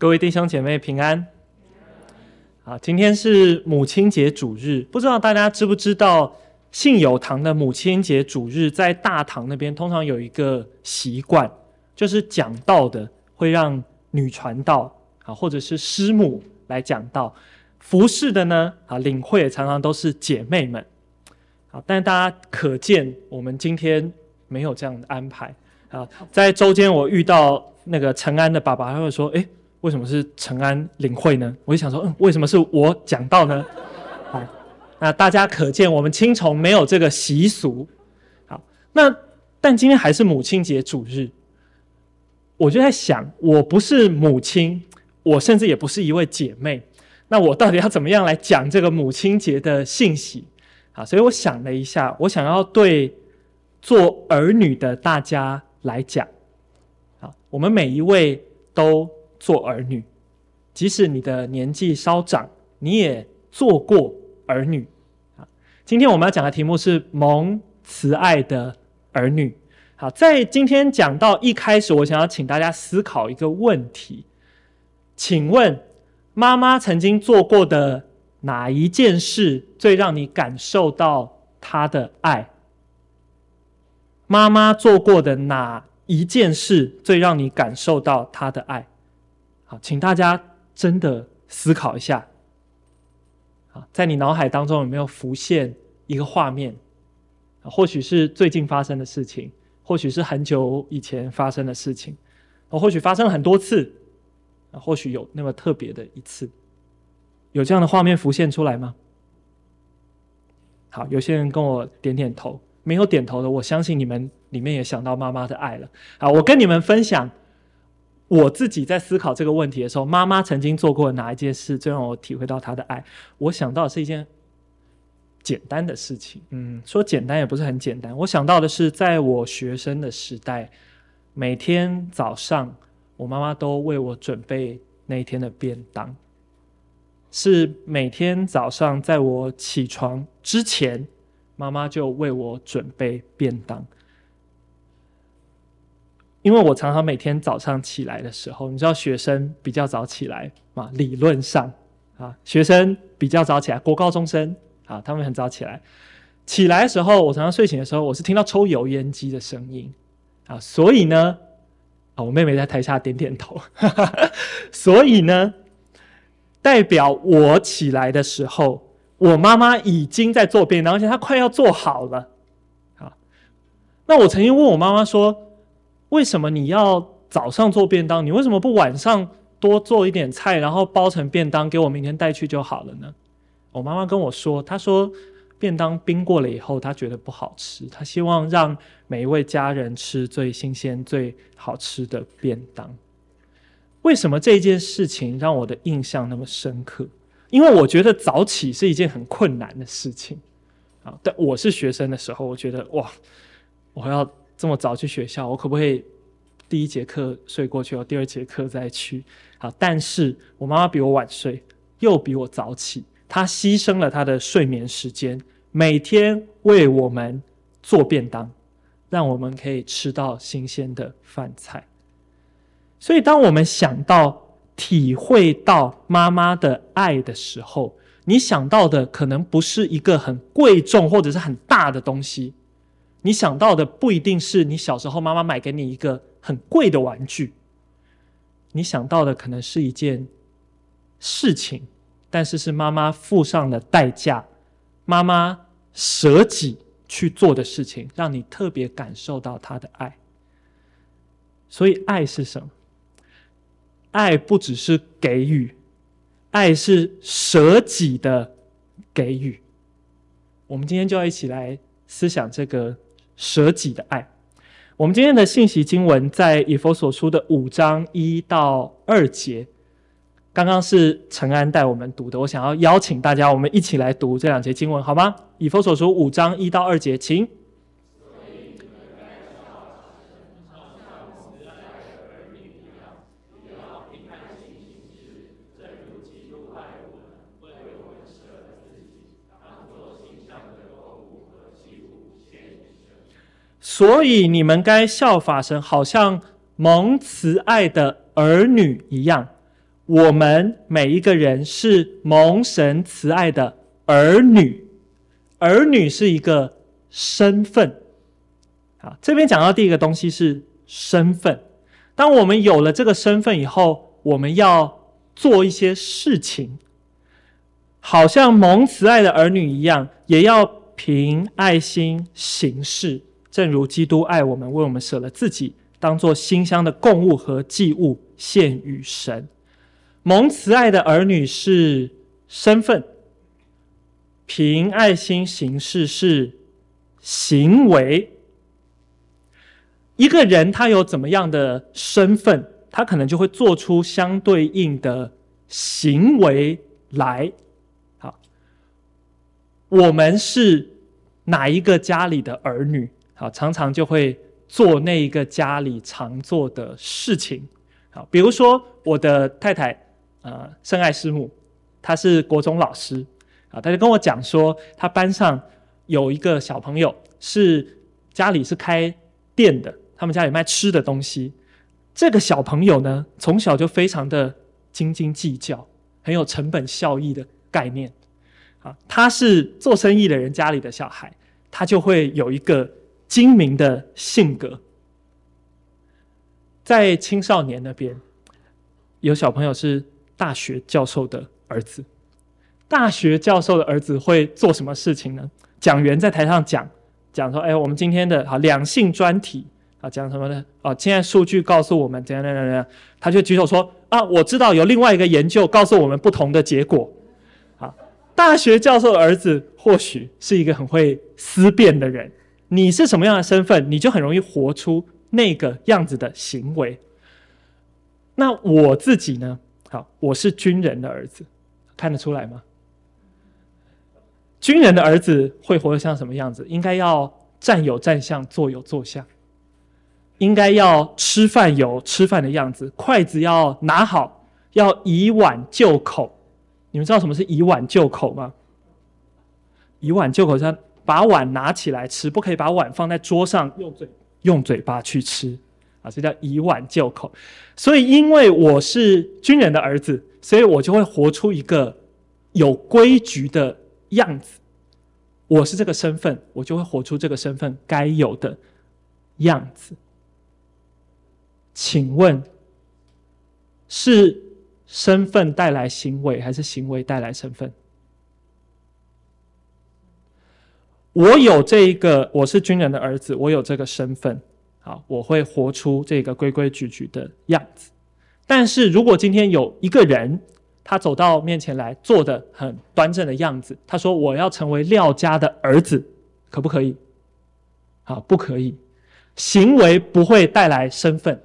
各位弟兄姐妹平安。好，今天是母亲节主日，不知道大家知不知道，信友堂的母亲节主日在大堂那边通常有一个习惯，就是讲道的会让女传道啊，或者是师母来讲道，服侍的呢啊，领会常常都是姐妹们。好，但大家可见我们今天没有这样的安排啊。在周间我遇到那个陈安的爸爸，他会说：“诶。”为什么是陈安领会呢？我就想说，嗯，为什么是我讲到呢？好，那大家可见我们青崇没有这个习俗。好，那但今天还是母亲节主日，我就在想，我不是母亲，我甚至也不是一位姐妹，那我到底要怎么样来讲这个母亲节的信息？好，所以我想了一下，我想要对做儿女的大家来讲，好，我们每一位都。做儿女，即使你的年纪稍长，你也做过儿女啊。今天我们要讲的题目是蒙慈爱的儿女。好，在今天讲到一开始，我想要请大家思考一个问题：请问妈妈曾经做过的哪一件事最让你感受到她的爱？妈妈做过的哪一件事最让你感受到她的爱？好，请大家真的思考一下。好，在你脑海当中有没有浮现一个画面？或许是最近发生的事情，或许是很久以前发生的事情，或许发生了很多次，或许有那么特别的一次，有这样的画面浮现出来吗？好，有些人跟我点点头，没有点头的，我相信你们里面也想到妈妈的爱了。好，我跟你们分享。我自己在思考这个问题的时候，妈妈曾经做过哪一件事，最让我体会到她的爱？我想到的是一件简单的事情，嗯，说简单也不是很简单。我想到的是，在我学生的时代，每天早上，我妈妈都为我准备那一天的便当，是每天早上在我起床之前，妈妈就为我准备便当。因为我常常每天早上起来的时候，你知道学生比较早起来嘛？理论上啊，学生比较早起来，国高中生啊，他们很早起来。起来的时候，我常常睡醒的时候，我是听到抽油烟机的声音啊，所以呢，啊，我妹妹在台下点点头，哈哈，所以呢，代表我起来的时候，我妈妈已经在做便当，而且她快要做好了。好，那我曾经问我妈妈说，为什么你要早上做便当？你为什么不晚上多做一点菜，然后包成便当给我明天带去就好了呢？我妈妈跟我说，她说便当冰过了以后，她觉得不好吃，她希望让每一位家人吃最新鲜、最好吃的便当。为什么这件事情让我的印象那么深刻？因为我觉得早起是一件很困难的事情啊。但我是学生的时候，我觉得哇，我要。这么早去学校，我可不可以第一节课睡过去，我第二节课再去？好，但是我妈妈比我晚睡，又比我早起，她牺牲了她的睡眠时间，每天为我们做便当，让我们可以吃到新鲜的饭菜。所以，当我们想到、体会到妈妈的爱的时候，你想到的可能不是一个很贵重或者是很大的东西。你想到的不一定是你小时候妈妈买给你一个很贵的玩具，你想到的可能是一件事情，但是是妈妈付上的代价，妈妈舍己去做的事情，让你特别感受到她的爱。所以爱是什么？爱不只是给予，爱是舍己的给予。我们今天就要一起来思想这个。舍己的爱。我们今天的信息经文在以佛所书的五章一到二节，刚刚是陈安带我们读的。我想要邀请大家，我们一起来读这两节经文，好吗？以佛所书五章一到二节，请。所以你们该效法神，好像蒙慈爱的儿女一样，我们每一个人是蒙神慈爱的儿女，儿女是一个身份。啊，这边讲到第一个东西是身份。当我们有了这个身份以后，我们要做一些事情，好像蒙慈爱的儿女一样，也要凭爱心行事，正如基督爱我们，为我们舍了自己，当作馨香的供物和祭物献与神。蒙慈爱的儿女是身份，凭爱心行事是行为。一个人他有怎么样的身份，他可能就会做出相对应的行为来。好，我们是哪一个家里的儿女？好，常常就会做那一个家里常做的事情。好，比如说我的太太，呃，圣爱师母，她是国中老师。啊，她就跟我讲说，她班上有一个小朋友是家里是开店的。他们家里卖吃的东西，这个小朋友呢，从小就非常的斤斤计较，很有成本效益的概念。啊，他是做生意的人家里的小孩，他就会有一个精明的性格。在青少年那边，有小朋友是大学教授的儿子，大学教授的儿子会做什么事情呢？讲员在台上讲讲说：“哎，我们今天的好两性专题。”啊，讲什么呢？啊，现在数据告诉我们怎样怎样怎样，他就举手说：“啊，我知道有另外一个研究告诉我们不同的结果。”啊，大学教授的儿子或许是一个很会思辨的人。你是什么样的身份，你就很容易活出那个样子的行为。那我自己呢？好，我是军人的儿子，看得出来吗？军人的儿子会活得像什么样子？应该要站有站相，坐有坐相。应该要吃饭有吃饭的样子，筷子要拿好，要以碗就口。你们知道什么是以碗就口吗？以碗就口是把碗拿起来吃，不可以把碗放在桌上用嘴用嘴巴去吃啊，这叫以碗就口。所以，因为我是军人的儿子，所以我就会活出一个有规矩的样子。我是这个身份，我就会活出这个身份该有的样子。请问，是身份带来行为，还是行为带来身份？我有这一个，我是军人的儿子，我有这个身份，好，我会活出这个规规矩矩的样子。但是如果今天有一个人，他走到面前来，做的很端正的样子，他说：“我要成为廖家的儿子，可不可以？”好，不可以。行为不会带来身份。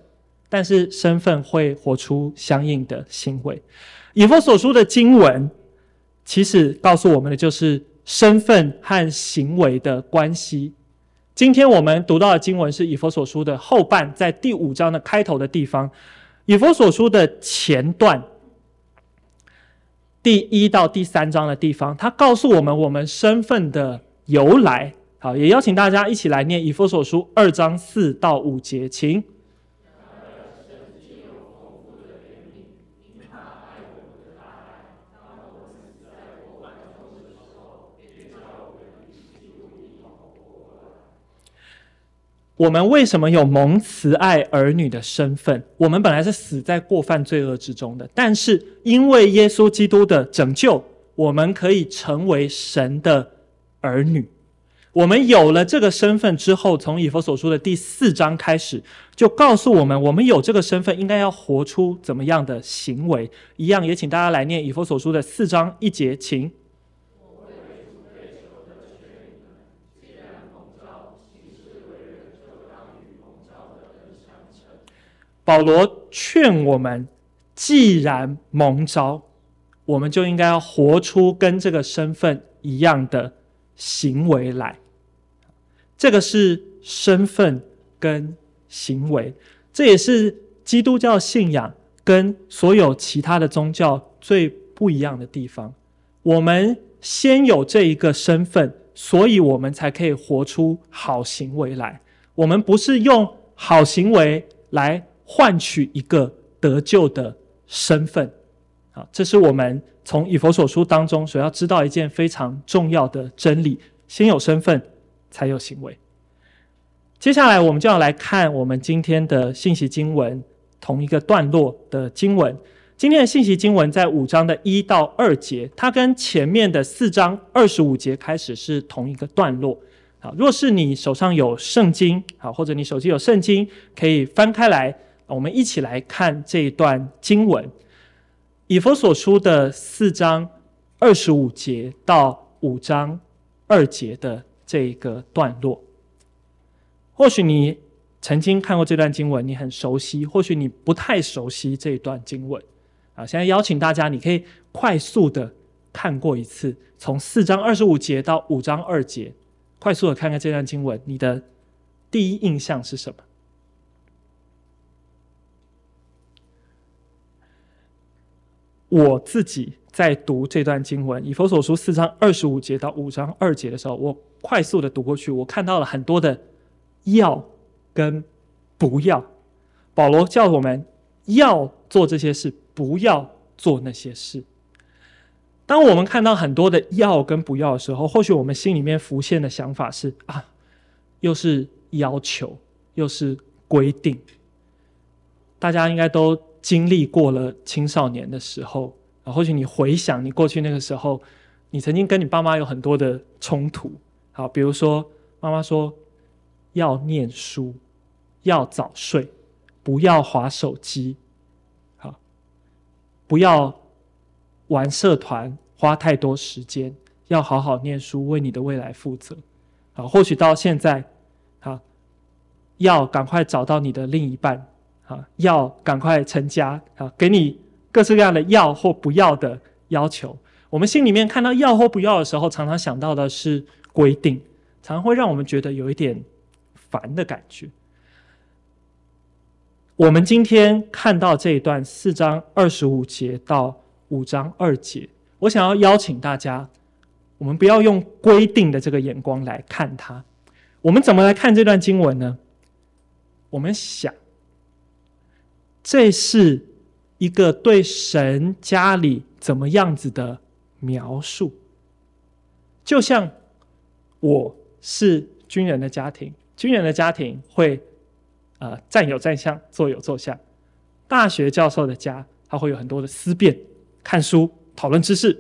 但是身份会活出相应的行为。以佛所书的经文，其实告诉我们的就是身份和行为的关系。今天我们读到的经文是以弗所书的后半，在第五章的开头的地方。以弗所书的前段，第一到第三章的地方，它告诉我们我们身份的由来。好，也邀请大家一起来念以弗所书二章四到五节，请。我们为什么有蒙慈爱儿女的身份？我们本来是死在过犯罪恶之中的，但是因为耶稣基督的拯救，我们可以成为神的儿女。我们有了这个身份之后，从以弗所书的第四章开始，就告诉我们，我们有这个身份，应该要活出怎么样的行为。一样，也请大家来念以弗所书的四章一节，请。保罗劝我们，既然蒙召，我们就应该要活出跟这个身份一样的行为来。这个是身份跟行为，这也是基督教信仰跟所有其他的宗教最不一样的地方。我们先有这一个身份，所以我们才可以活出好行为来。我们不是用好行为来。换取一个得救的身份，啊，这是我们从以佛所书当中所要知道一件非常重要的真理：先有身份，才有行为。接下来，我们就要来看我们今天的信息经文同一个段落的经文。今天的信息经文在五章的一到二节，它跟前面的四章二十五节开始是同一个段落。啊，若是你手上有圣经，啊，或者你手机有圣经，可以翻开来，我们一起来看这一段经文。以弗所书的四章二十五节到五章二节的这一个段落，或许你曾经看过这段经文，你很熟悉；或许你不太熟悉这段经文。啊，现在邀请大家，你可以快速的看过一次，从四章二十五节到五章二节，快速的看看这段经文，你的第一印象是什么？我自己在读这段经文《以弗所书》四章二十五节到五章二节的时候，我快速的读过去，我看到了很多的要跟不要。保罗叫我们要做这些事，不要做那些事。当我们看到很多的要跟不要的时候，或许我们心里面浮现的想法是：啊，又是要求，又是规定。大家应该都。经历过了青少年的时候啊，或许你回想你过去那个时候，你曾经跟你爸妈有很多的冲突。好，比如说妈妈说要念书，要早睡，不要划手机，好，不要玩社团，花太多时间，要好好念书，为你的未来负责。好，或许到现在，好，要赶快找到你的另一半。啊，要赶快成家啊！给你各式各样的要或不要的要求。我们心里面看到要或不要的时候，常常想到的是规定，常常会让我们觉得有一点烦的感觉。我们今天看到这一段四章二十五节到五章二节，我想要邀请大家，我们不要用规定的这个眼光来看它。我们怎么来看这段经文呢？我们想。这是一个对神家里怎么样子的描述，就像我是军人的家庭，军人的家庭会，呃，站有站相，坐有坐相。大学教授的家，他会有很多的思辨、看书、讨论知识。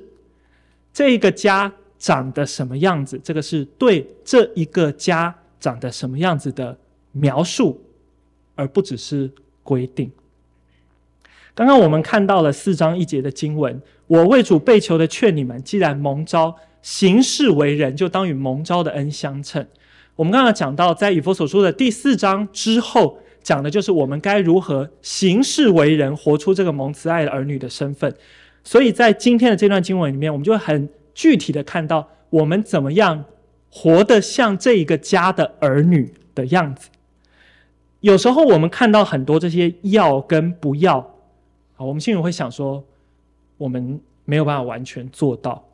这一个家长得什么样子？这个是对这一个家长得什么样子的描述，而不只是规定。刚刚我们看到了四章一节的经文，我为主被囚的劝你们，既然蒙召行事为人，就当与蒙召的恩相称。我们刚刚讲到，在以弗所书的第四章之后，讲的就是我们该如何行事为人，活出这个蒙慈爱的儿女的身份。所以在今天的这段经文里面，我们就很具体的看到我们怎么样活得像这一个家的儿女的样子。有时候我们看到很多这些要跟不要。好，我们心里会想说，我们没有办法完全做到。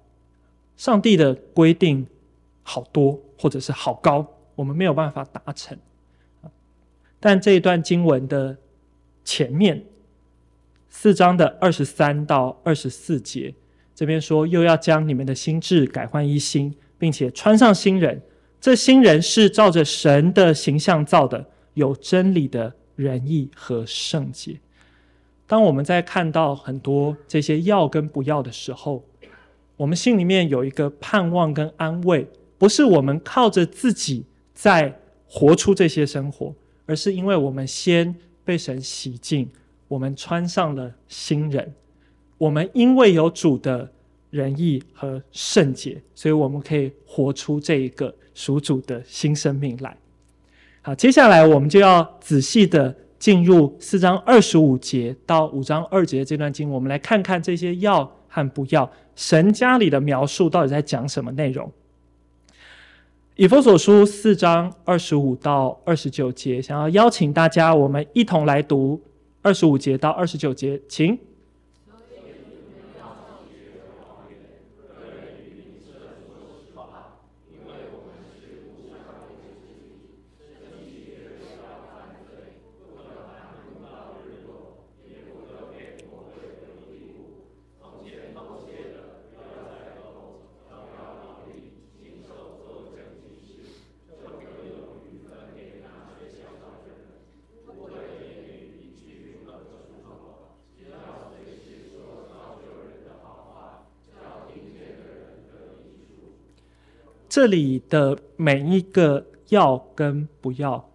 上帝的规定好多，或者是好高，我们没有办法达成。但这一段经文的前面四章的二十三到二十四节，这边说又要将你们的心智改换一新，并且穿上新人。这新人是照着神的形象造的，有真理的仁义和圣洁。当我们在看到很多这些要跟不要的时候，我们心里面有一个盼望跟安慰，不是我们靠着自己在活出这些生活，而是因为我们先被神洗净，我们穿上了新人，我们因为有主的仁义和圣洁，所以我们可以活出这一个属主的新生命来。好，接下来我们就要仔细的。进入四章二十五节到五章二节这段经，我们来看看这些要和不要，神家里的描述到底在讲什么内容。以弗所书四章二十五到二十九节，想要邀请大家，我们一同来读二十五节到二十九节，请。这里的每一个要跟不要，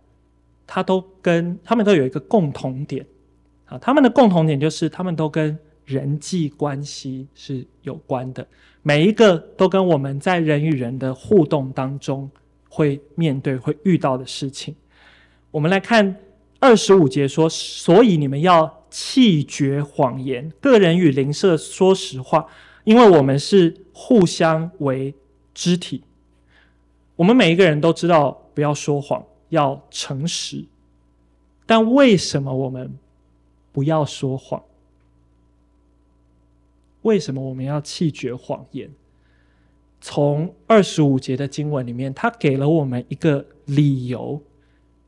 它都跟他们都有一个共同点啊，他们的共同点就是他们都跟人际关系是有关的，每一个都跟我们在人与人的互动当中会面对、会遇到的事情。我们来看二十五节说，所以你们要弃绝谎言，个人与邻舍说实话，因为我们是互相为肢体。我们每一个人都知道不要说谎，要诚实，但为什么我们不要说谎？为什么我们要弃绝谎言？从二十五节的经文里面，他给了我们一个理由：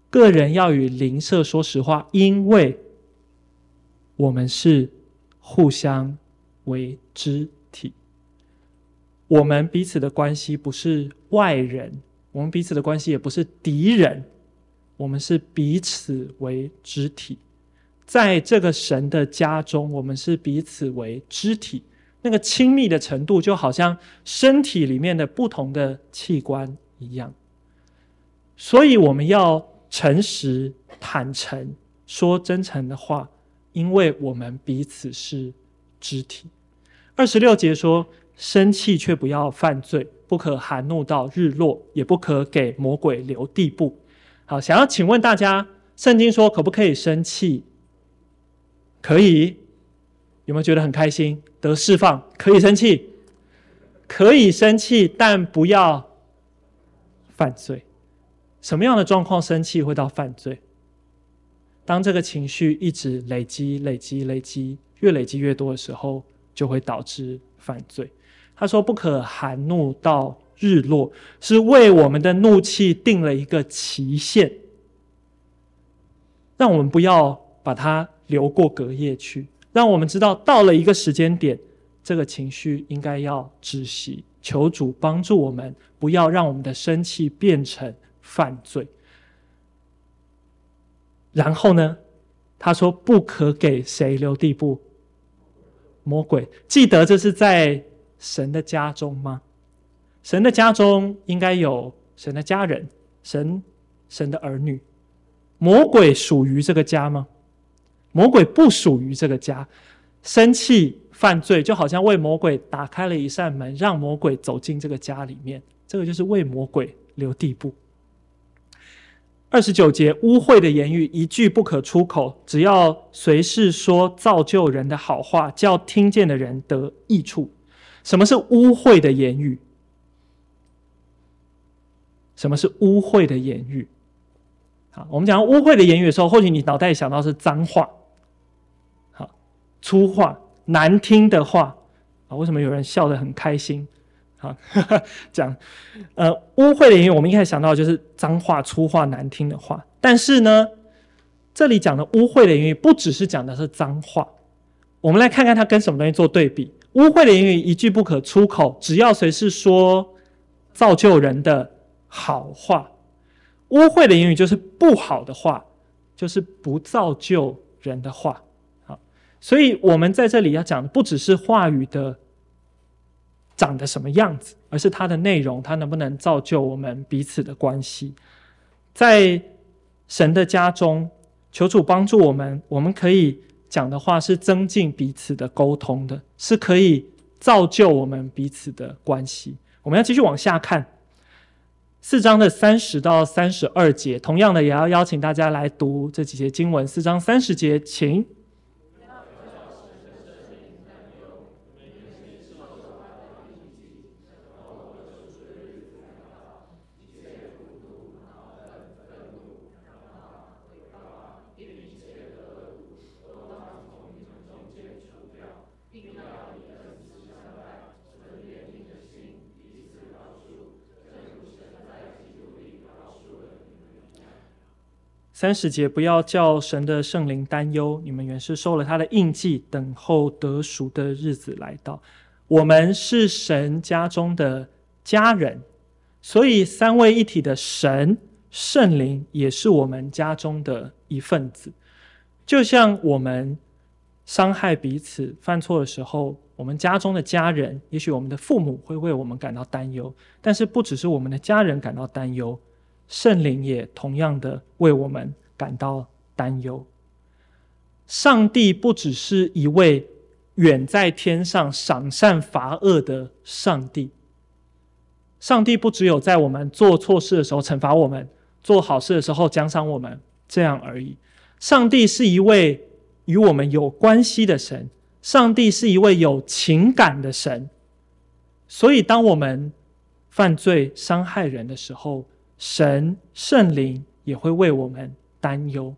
个人要与邻舍说实话，因为我们是互相为肢体。我们彼此的关系不是外人，我们彼此的关系也不是敌人，我们是彼此为肢体。在这个神的家中，我们是彼此为肢体，那个亲密的程度就好像身体里面的不同的器官一样。所以我们要诚实、坦诚，说真诚的话，因为我们彼此是肢体。二十六节说：生气却不要犯罪，不可含怒到日落，也不可给魔鬼留地步。好，想要请问大家，圣经说可不可以生气？可以，有没有觉得很开心？得释放，可以生气，可以生气，但不要犯罪。什么样的状况生气会到犯罪？当这个情绪一直累积、累积、累积，越累积越多的时候，就会导致犯罪。他说：“不可含怒到日落，是为我们的怒气定了一个期限，让我们不要把它。”流过隔夜去，让我们知道到了一个时间点，这个情绪应该要止息。求主帮助我们，不要让我们的生气变成犯罪。然后呢，他说不可给谁留地步？魔鬼。记得这是在神的家中吗？神的家中应该有神的家人，神神的儿女。魔鬼属于这个家吗？魔鬼不属于这个家，生气犯罪就好像为魔鬼打开了一扇门，让魔鬼走进这个家里面，这个就是为魔鬼留地步。二十九节，污秽的言语一句不可出口，只要随时说造就人的好话，叫听见的人得益处。什么是污秽的言语？什么是污秽的言语？好，我们讲污秽的言语的时候，或许你脑袋想到是脏话。好粗话、难听的话啊，为什么有人笑得很开心？啊，讲呃污秽的言语，我们一开始想到就是脏话、粗话、难听的话。但是呢，这里讲的污秽的言语，不只是讲的是脏话。我们来看看它跟什么东西做对比。污秽的言语一句不可出口，只要谁是说造就人的好话。污秽的言语就是不好的话，就是不造就人的话。好所以，我们在这里要讲的不只是话语的长得什么样子，而是它的内容，它能不能造就我们彼此的关系。在神的家中，求主帮助我们，我们可以讲的话是增进彼此的沟通的，是可以造就我们彼此的关系。我们要继续往下看四章的三十到三十二节，同样的，也要邀请大家来读这几节经文。四章三十节，请。三十节，不要叫神的圣灵担忧，你们原是受了他的印记，等候得赎的日子来到。我们是神家中的家人，所以三位一体的神圣灵也是我们家中的一份子。就像我们伤害彼此、犯错的时候，我们家中的家人，也许我们的父母会为我们感到担忧。但是，不只是我们的家人感到担忧，圣灵也同样的为我们感到担忧。上帝不只是一位远在天上赏善罚恶的上帝，上帝不只有在我们做错事的时候惩罚我们，做好事的时候奖赏我们这样而已。上帝是一位。与我们有关系的神，上帝是一位有情感的神，所以当我们犯罪伤害人的时候，神圣灵也会为我们担忧。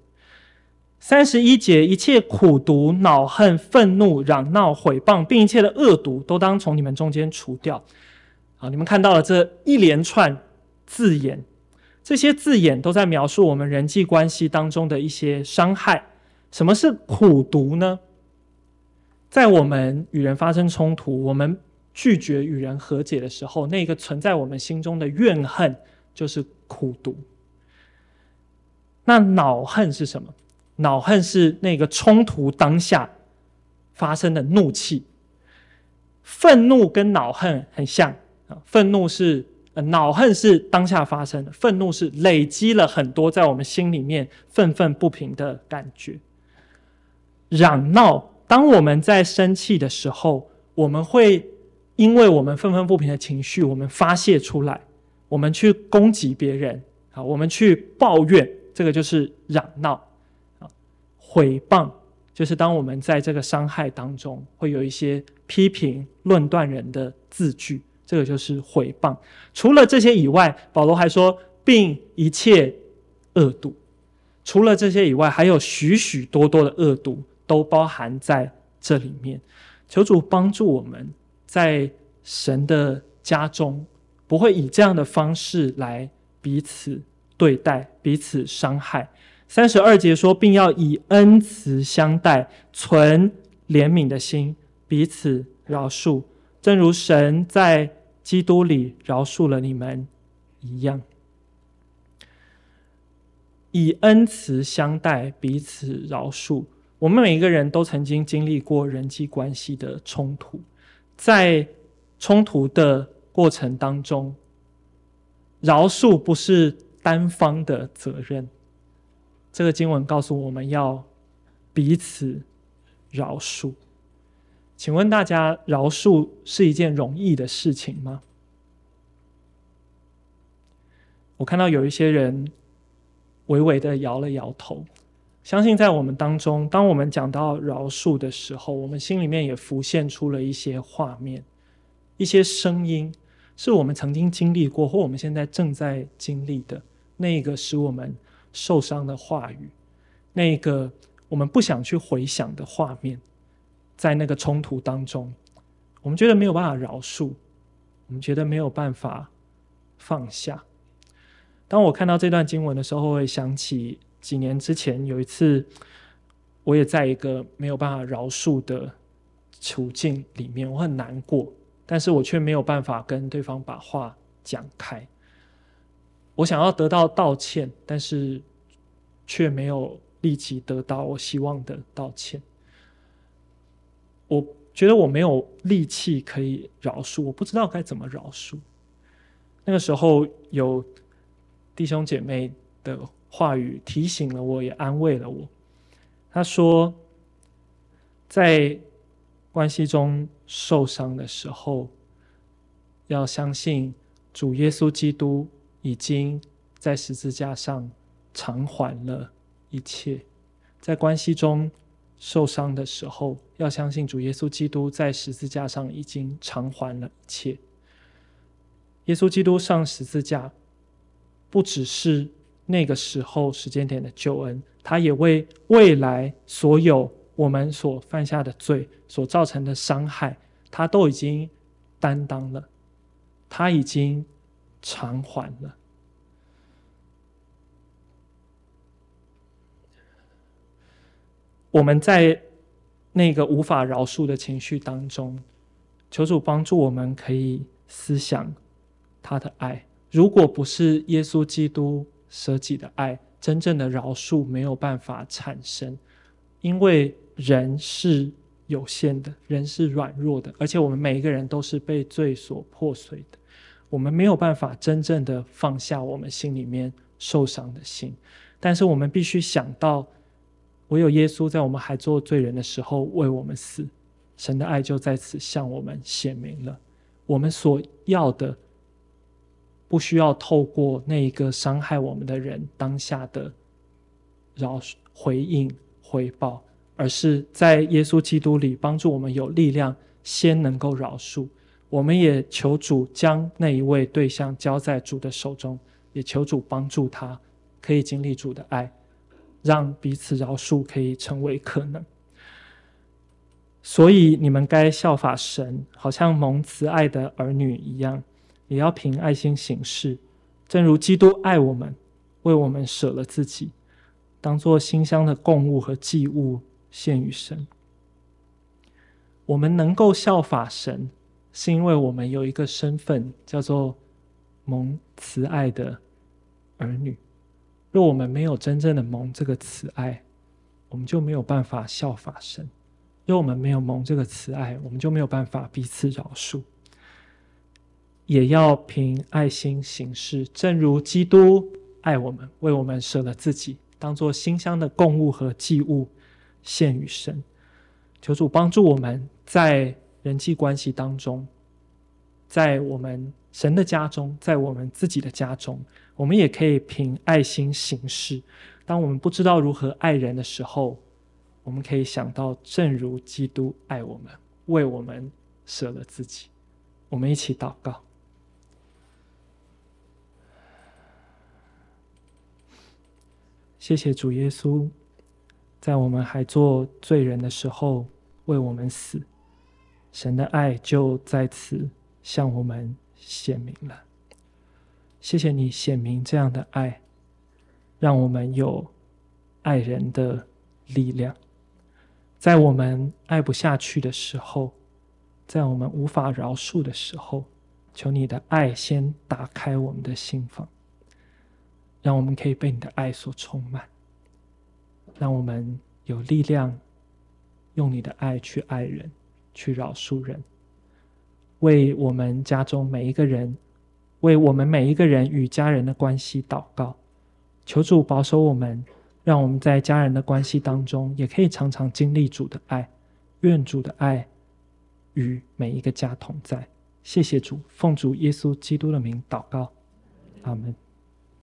三十一节，一切苦毒、恼恨、愤怒、嚷闹、毁谤，并一切的恶毒，都当从你们中间除掉。好，你们看到了这一连串字眼，这些字眼都在描述我们人际关系当中的一些伤害。什么是苦毒呢？在我们与人发生冲突，我们拒绝与人和解的时候，那个存在我们心中的怨恨就是苦读。那恼恨是什么？恼恨是那个冲突当下发生的怒气。愤怒跟恼恨很像啊，愤怒是，呃，恼恨是当下发生的，愤怒是累积了很多在我们心里面愤愤不平的感觉。嚷闹，当我们在生气的时候，我们会因为我们愤愤不平的情绪，我们发泄出来，我们去攻击别人啊，我们去抱怨，这个就是嚷闹啊。毁谤就是当我们在这个伤害当中，会有一些批评、论断人的字句，这个就是毁谤。除了这些以外，保罗还说，并一切恶毒。除了这些以外，还有许许多多的恶毒。都包含在这里面。求主帮助我们在神的家中，不会以这样的方式来彼此对待、彼此伤害。三十二节说，并要以恩慈相待，存怜悯的心，彼此饶恕，正如神在基督里饶恕了你们一样。以恩慈相待，彼此饶恕。我们每一个人都曾经经历过人际关系的冲突，在冲突的过程当中，饶恕不是单方的责任。这个经文告诉我们要彼此饶恕。请问大家，饶恕是一件容易的事情吗？我看到有一些人微微的摇了摇头。相信在我们当中，当我们讲到饶恕的时候，我们心里面也浮现出了一些画面、一些声音，是我们曾经经历过，或我们现在正在经历的那个使我们受伤的话语，那个我们不想去回想的画面，在那个冲突当中，我们觉得没有办法饶恕，我们觉得没有办法放下。当我看到这段经文的时候，会想起。几年之前有一次，我也在一个没有办法饶恕的处境里面，我很难过，但是我却没有办法跟对方把话讲开。我想要得到道歉，但是却没有立即得到我希望的道歉。我觉得我没有力气可以饶恕，我不知道该怎么饶恕。那个时候有弟兄姐妹的。话语提醒了我，也安慰了我。他说，在关系中受伤的时候，要相信主耶稣基督已经在十字架上偿还了一切。在关系中受伤的时候，要相信主耶稣基督在十字架上已经偿还了一切。耶稣基督上十字架，不只是。那个时候时间点的救恩，他也为未来所有我们所犯下的罪所造成的伤害，他都已经担当了，他已经偿还了。我们在那个无法饶恕的情绪当中，求主帮助我们，可以思想他的爱。如果不是耶稣基督。舍己的爱，真正的饶恕没有办法产生，因为人是有限的，人是软弱的，而且我们每一个人都是被罪所破碎的。我们没有办法真正的放下我们心里面受伤的心，但是我们必须想到，唯有耶稣在我们还做罪人的时候为我们死，神的爱就在此向我们显明了。我们所要的，不需要透过那一个伤害我们的人当下的饶回应回报，而是在耶稣基督里帮助我们有力量，先能够饶恕。我们也求主将那一位对象交在主的手中，也求主帮助他可以经历主的爱，让彼此饶恕可以成为可能。所以你们该效法神，好像蒙慈爱的儿女一样，也要凭爱心行事，正如基督爱我们，为我们舍了自己，当作馨香的供物和祭物献于神。我们能够效法神。是因为我们有一个身份叫做蒙慈爱的儿女。若我们没有真正的蒙这个慈爱，我们就没有办法效法神。若我们没有蒙这个慈爱，我们就没有办法彼此饶恕。也要凭爱心行事，正如基督爱我们，为我们舍了自己，当作馨香的供物和祭物献与神。求主帮助我们在。人际关系当中，在我们神的家中，在我们自己的家中，我们也可以凭爱心行事。当我们不知道如何爱人的时候，我们可以想到，正如基督爱我们，为我们舍了自己。我们一起祷告。谢谢主耶稣，在我们还做罪人的时候，为我们死。神的爱就在此向我们显明了。谢谢你显明这样的爱，让我们有爱人的力量。在我们爱不下去的时候，在我们无法饶恕的时候，求你的爱先打开我们的心房，让我们可以被你的爱所充满，让我们有力量用你的爱去爱人。去饶恕人，为我们家中每一个人，为我们每一个人与家人的关系祷告，求主保守我们，让我们在家人的关系当中，也可以常常经历主的爱，愿主的爱与每一个家同在。谢谢主，奉主耶稣基督的名祷告，阿门。